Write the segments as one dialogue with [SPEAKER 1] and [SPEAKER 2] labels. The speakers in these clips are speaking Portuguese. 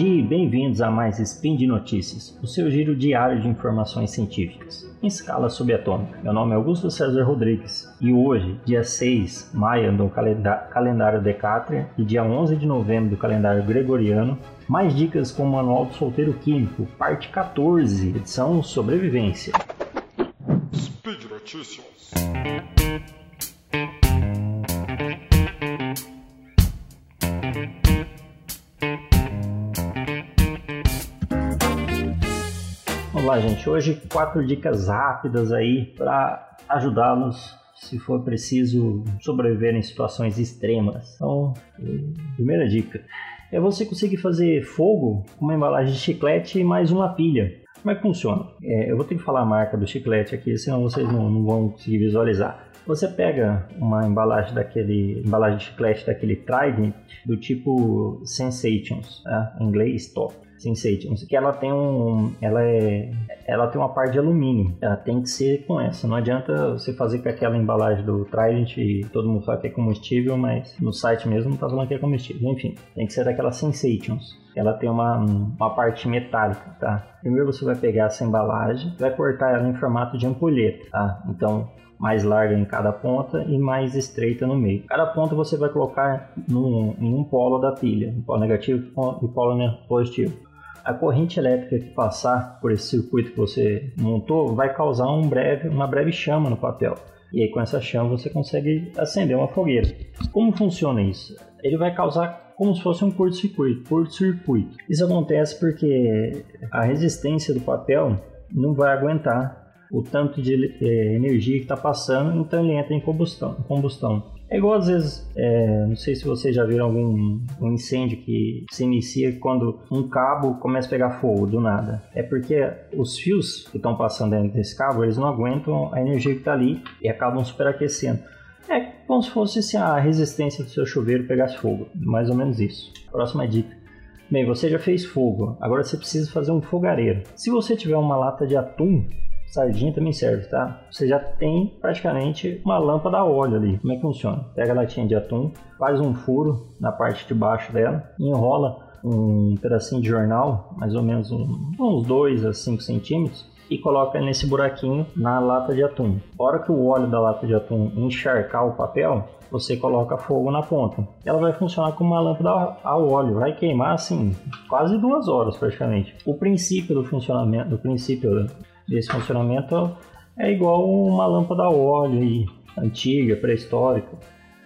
[SPEAKER 1] dia e bem-vindos a mais Spin de Notícias, o seu giro diário de informações científicas, em escala subatômica. Meu nome é Augusto César Rodrigues e hoje, dia 6 de maio do calendário Decátria e dia 11 de novembro do calendário Gregoriano, mais dicas com o Manual do Solteiro Químico, parte 14, edição Sobrevivência. Speed Notícias. Lá, gente. Hoje quatro dicas rápidas aí para ajudá-los se for preciso sobreviver em situações extremas. Então, primeira dica é você conseguir fazer fogo com uma embalagem de chiclete e mais uma pilha. Como é que funciona? É, eu vou ter que falar a marca do chiclete aqui, senão vocês não, não vão conseguir visualizar. Você pega uma embalagem daquele embalagem de chiclete daquele Trident do tipo Sensations, tá? em inglês top Sensations, que ela tem um, ela é, ela tem uma parte de alumínio. Ela tem que ser com essa. Não adianta você fazer com aquela embalagem do Trident e todo mundo fala que é combustível, mas no site mesmo não tá falando que é combustível. Enfim, tem que ser daquela Sensations ela tem uma, uma parte metálica, tá? Primeiro você vai pegar essa embalagem, vai cortar ela em formato de ampulheta, tá? Então, mais larga em cada ponta e mais estreita no meio. Cada ponta você vai colocar num, em um polo da pilha, um polo negativo e polo positivo a corrente elétrica que passar por esse circuito que você montou vai causar um breve, uma breve chama no papel. E aí com essa chama você consegue acender uma fogueira. Como funciona isso? Ele vai causar como se fosse um curto-circuito. Curto-circuito. Isso acontece porque a resistência do papel não vai aguentar o tanto de eh, energia que está passando, então ele entra em combustão. combustão. É igual às vezes, é, não sei se vocês já viram algum um incêndio que se inicia quando um cabo começa a pegar fogo do nada. É porque os fios que estão passando dentro desse cabo, eles não aguentam a energia que está ali e acabam superaquecendo. É como se fosse se a resistência do seu chuveiro pegasse fogo, mais ou menos isso. Próxima dica. Bem, você já fez fogo, agora você precisa fazer um fogareiro. Se você tiver uma lata de atum, Sardinha também serve, tá? Você já tem praticamente uma lâmpada a óleo ali. Como é que funciona? Pega a latinha de atum, faz um furo na parte de baixo dela, enrola um pedacinho de jornal, mais ou menos um, uns 2 a 5 centímetros, e coloca nesse buraquinho na lata de atum. Hora que o óleo da lata de atum encharcar o papel, você coloca fogo na ponta. Ela vai funcionar como uma lâmpada a óleo, vai queimar assim quase duas horas praticamente. O princípio do funcionamento, do princípio desse funcionamento é igual uma lâmpada a óleo aí, antiga, pré-histórica.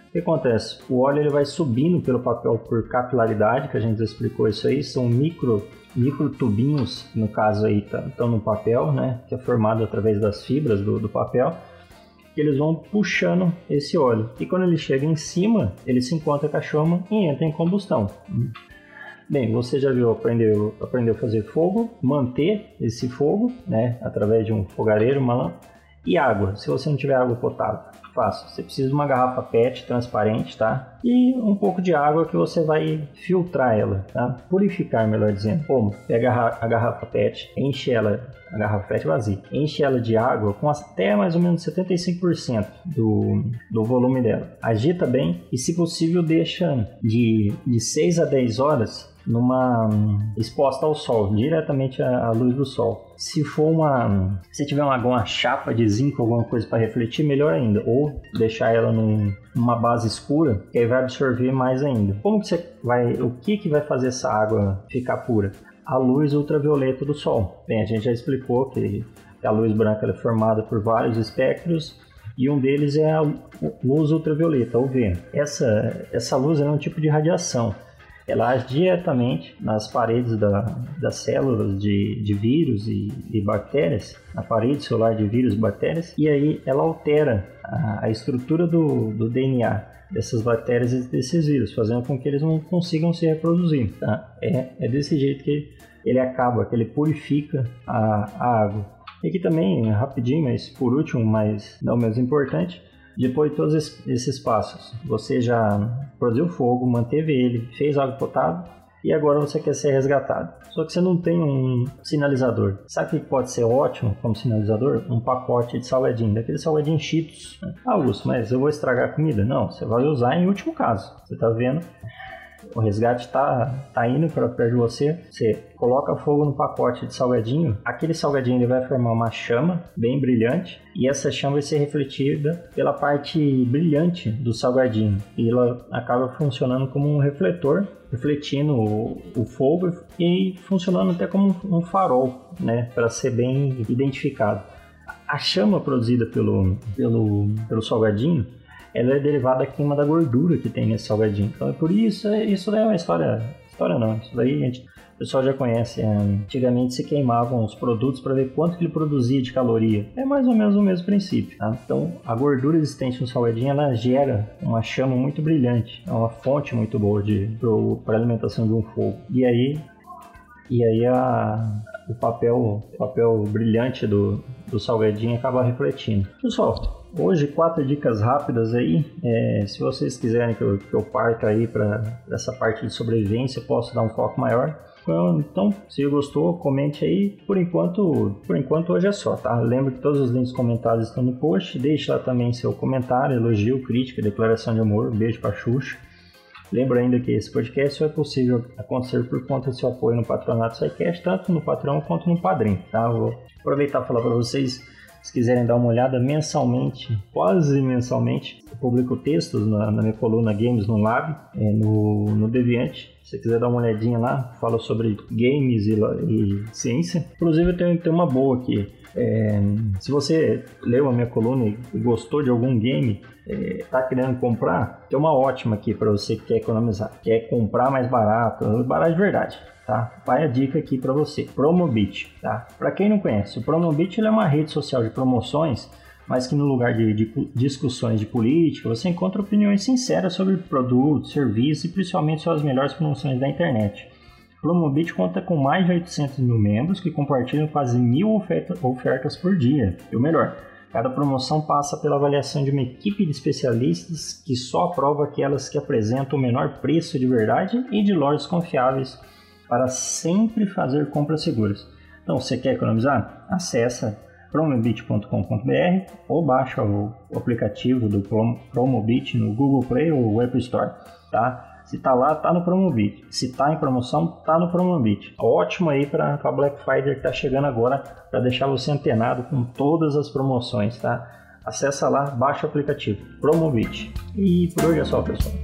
[SPEAKER 1] O que acontece? O óleo ele vai subindo pelo papel por capilaridade, que a gente já explicou isso aí, são micro, micro tubinhos, no caso aí estão tá, no papel, né, que é formado através das fibras do, do papel, que eles vão puxando esse óleo. E quando ele chega em cima, ele se encontra com a chama e entra em combustão. Bem, você já viu, aprendeu, aprendeu a fazer fogo, manter esse fogo, né, através de um fogareiro, uma lâmpada, e água. Se você não tiver água potável, fácil. Você precisa de uma garrafa PET transparente, tá? E um pouco de água que você vai filtrar ela, tá? Purificar, melhor dizendo. Como? Pega a garrafa PET, enche ela, a garrafa PET vazia, enche ela de água com até mais ou menos 75% do, do volume dela. Agita bem e, se possível, deixa de, de 6 a 10 horas numa exposta ao sol, diretamente à, luz do sol. Se for uma, se tiver uma, uma chapa de zinco, alguma coisa para refletir, melhor ainda. Ou deixar ela num, numa base escura, que aí vai absorver mais ainda. Como que você vai, o que que vai fazer essa água ficar pura? A luz ultravioleta do sol. Bem, a gente já explicou que a luz branca é formada por vários espectros e um deles é a luz ultravioleta, UV. Essa, essa luz é um tipo de radiação ela age diretamente nas paredes da, das células de, de vírus e, e, bactérias, na parede celular de vírus e bactérias, e aí ela altera a, a estrutura do, do DNA dessas bactérias e desses vírus, fazendo com que eles não consigam se reproduzir. Tá? É, é desse jeito que ele acaba, que ele purifica a, a água. E aqui também, rapidinho, mas por último, mas não menos importante, depois de todos esses passos, você já produziu fogo, manteve ele, fez água potável e agora você quer ser resgatado. Só que você não tem um sinalizador. Sabe o que pode ser ótimo como sinalizador? Um pacote de salgadinho, daquele salgadinho Cheetos. Ah, Augusto, mas eu vou estragar a comida? Não, você vai usar em último caso. Você está vendo? O resgate tá, tá indo para perto de você, você coloca fogo no pacote de salgadinho, aquele salgadinho ele vai formar uma chama bem brilhante. E essa chama vai ser refletida pela parte brilhante do salgadinho. E ela acaba funcionando como um refletor refletindo o, o, fogo e funcionando até como um farol, né, para ser bem identificado. A chama produzida pelo, pelo, pelo salgadinho ela é derivada da queima da gordura que tem nesse salgadinho. Então é por isso, é, isso daí é uma história. História não, isso daí gente, o pessoal já conhece. É, antigamente se queimavam os produtos para ver quanto que ele produzia de caloria. É mais ou menos o mesmo princípio. Tá? Então a gordura existente no salgadinho ela gera uma chama muito brilhante, é uma fonte muito boa para alimentação de um fogo. E aí, e aí a, o papel, papel brilhante do, do salgadinho acaba refletindo. Pessoal, Hoje, quatro dicas rápidas aí. É, se vocês quiserem que eu, que eu parta aí para essa parte de sobrevivência, posso dar um foco maior. Então, se gostou, comente aí. Por enquanto, por enquanto hoje é só, tá? Lembre que todos os links comentados estão no post. Deixe lá também seu comentário, elogio, crítica, declaração de amor. Beijo para Xuxa. Lembro ainda que esse podcast só é possível acontecer por conta do seu apoio no Patronato SciCast, tanto no Patrão quanto no Padrim, tá? Vou aproveitar e falar para vocês se quiserem dar uma olhada mensalmente, quase mensalmente, eu publico textos na, na minha coluna Games no Lab, é, no, no Deviante. Se você quiser dar uma olhadinha lá, falo sobre games e, e ciência. Inclusive, eu tenho uma boa aqui. É, se você leu a minha coluna e gostou de algum game, está é, querendo comprar, tem uma ótima aqui para você que quer economizar, quer comprar mais barato, barato de verdade tá? Vai a dica aqui para você, Promobit, tá? Para quem não conhece, o Promobit é uma rede social de promoções, mas que no lugar de, de, discussões de política, você encontra opiniões sinceras sobre produtos, serviços e principalmente sobre as melhores promoções da internet. O Promobit conta com mais de 800 mil membros que compartilham quase mil oferta, ofertas por dia. E o melhor, Cada promoção passa pela avaliação de uma equipe de especialistas que só aprova aquelas que apresentam o menor preço de verdade e de lojas confiáveis para sempre fazer compras seguras. Então, você quer economizar? Acesse promobit.com.br ou baixa o, aplicativo do Promobit no Google Play ou App Store, tá? Se tá lá, tá no Promobit. Se tá em promoção, tá no Promobit. Ótimo aí para a Black Friday que tá chegando agora para deixar você antenado com todas as promoções, tá? Acesse lá, baixa o aplicativo Promobit. E por hoje é só, pessoal.